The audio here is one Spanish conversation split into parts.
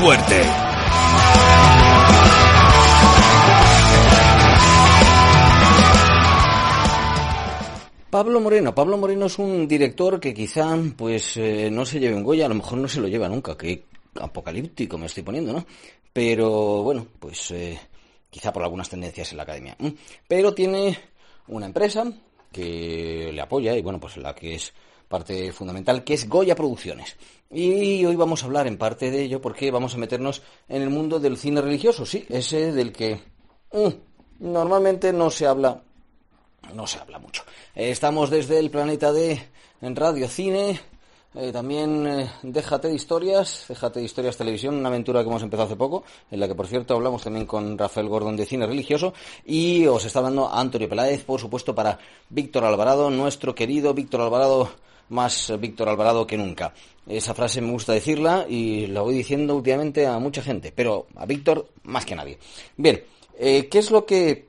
Fuerte! Pablo Moreno. Pablo Moreno es un director que quizá pues eh, no se lleve un Goya, a lo mejor no se lo lleva nunca, que apocalíptico me estoy poniendo, ¿no? Pero bueno, pues eh, quizá por algunas tendencias en la academia. Mm. Pero tiene una empresa que le apoya y bueno, pues la que es parte fundamental, que es Goya Producciones. Y hoy vamos a hablar en parte de ello porque vamos a meternos en el mundo del cine religioso, sí, ese del que mm, normalmente no se habla, no se habla mucho. Estamos desde el planeta de Radio Cine, eh, también eh, Déjate de Historias, Déjate de Historias Televisión, una aventura que hemos empezado hace poco, en la que por cierto hablamos también con Rafael Gordon de Cine Religioso, y os está hablando Antonio Peláez, por supuesto para Víctor Alvarado, nuestro querido Víctor Alvarado más Víctor Alvarado que nunca. Esa frase me gusta decirla y la voy diciendo últimamente a mucha gente, pero a Víctor más que a nadie. Bien, eh, ¿qué es lo que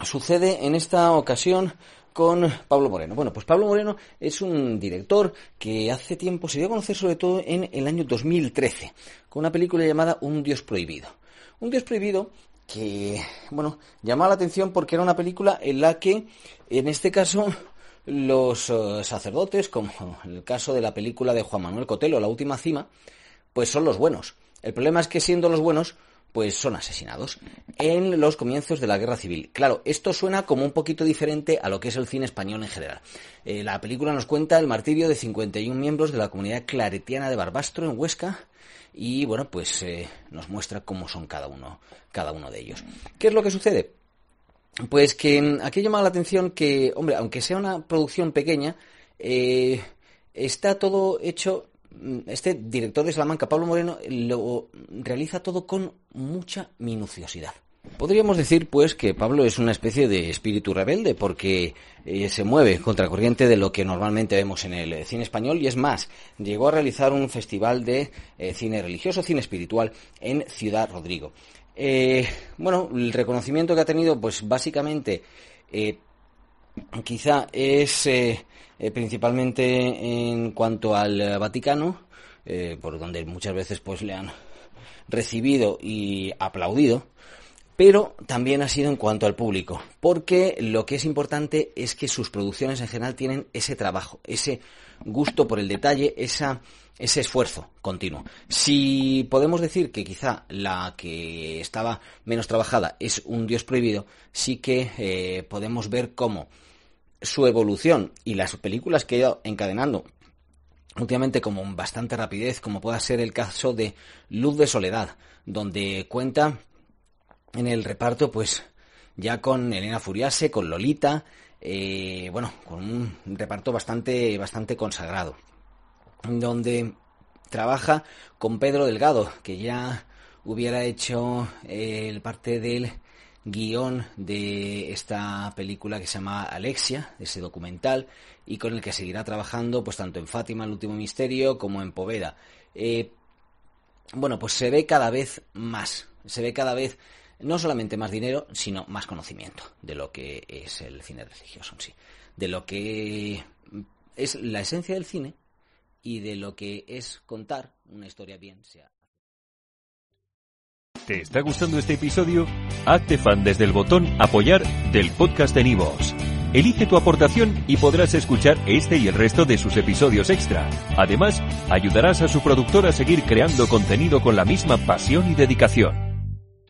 sucede en esta ocasión con Pablo Moreno. Bueno, pues Pablo Moreno es un director que hace tiempo se dio a conocer sobre todo en el año 2013, con una película llamada Un Dios Prohibido. Un Dios Prohibido que, bueno, llamaba la atención porque era una película en la que, en este caso, los eh, sacerdotes, como en el caso de la película de Juan Manuel Cotelo, La Última Cima, pues son los buenos. El problema es que siendo los buenos, pues son asesinados en los comienzos de la guerra civil. Claro, esto suena como un poquito diferente a lo que es el cine español en general. Eh, la película nos cuenta el martirio de 51 miembros de la comunidad claretiana de Barbastro en Huesca y bueno, pues eh, nos muestra cómo son cada uno, cada uno de ellos. ¿Qué es lo que sucede? Pues que mm, aquí llama la atención que, hombre, aunque sea una producción pequeña, eh, está todo hecho. Este director de Salamanca, Pablo Moreno, lo realiza todo con mucha minuciosidad. Podríamos decir, pues, que Pablo es una especie de espíritu rebelde porque eh, se mueve contracorriente de lo que normalmente vemos en el cine español y es más, llegó a realizar un festival de eh, cine religioso, cine espiritual en Ciudad Rodrigo. Eh, bueno, el reconocimiento que ha tenido, pues básicamente, eh, quizá es eh, principalmente en cuanto al Vaticano, por donde muchas veces pues le han recibido y aplaudido, pero también ha sido en cuanto al público, porque lo que es importante es que sus producciones en general tienen ese trabajo, ese gusto por el detalle, esa ese esfuerzo continuo. Si podemos decir que quizá la que estaba menos trabajada es un Dios prohibido, sí que eh, podemos ver cómo su evolución y las películas que ha ido encadenando últimamente con bastante rapidez, como pueda ser el caso de Luz de Soledad, donde cuenta en el reparto, pues ya con Elena Furiase, con Lolita, eh, bueno, con un reparto bastante, bastante consagrado donde trabaja con Pedro Delgado, que ya hubiera hecho eh, el parte del guion de esta película que se llama Alexia, ese documental, y con el que seguirá trabajando pues tanto en Fátima, el último misterio, como en Poveda. Eh, bueno, pues se ve cada vez más, se ve cada vez no solamente más dinero, sino más conocimiento de lo que es el cine religioso en sí, de lo que es la esencia del cine y de lo que es contar una historia bien sea. ¿Te está gustando este episodio? Hazte fan desde el botón apoyar del podcast de Nivos. Elige tu aportación y podrás escuchar este y el resto de sus episodios extra. Además, ayudarás a su productor a seguir creando contenido con la misma pasión y dedicación.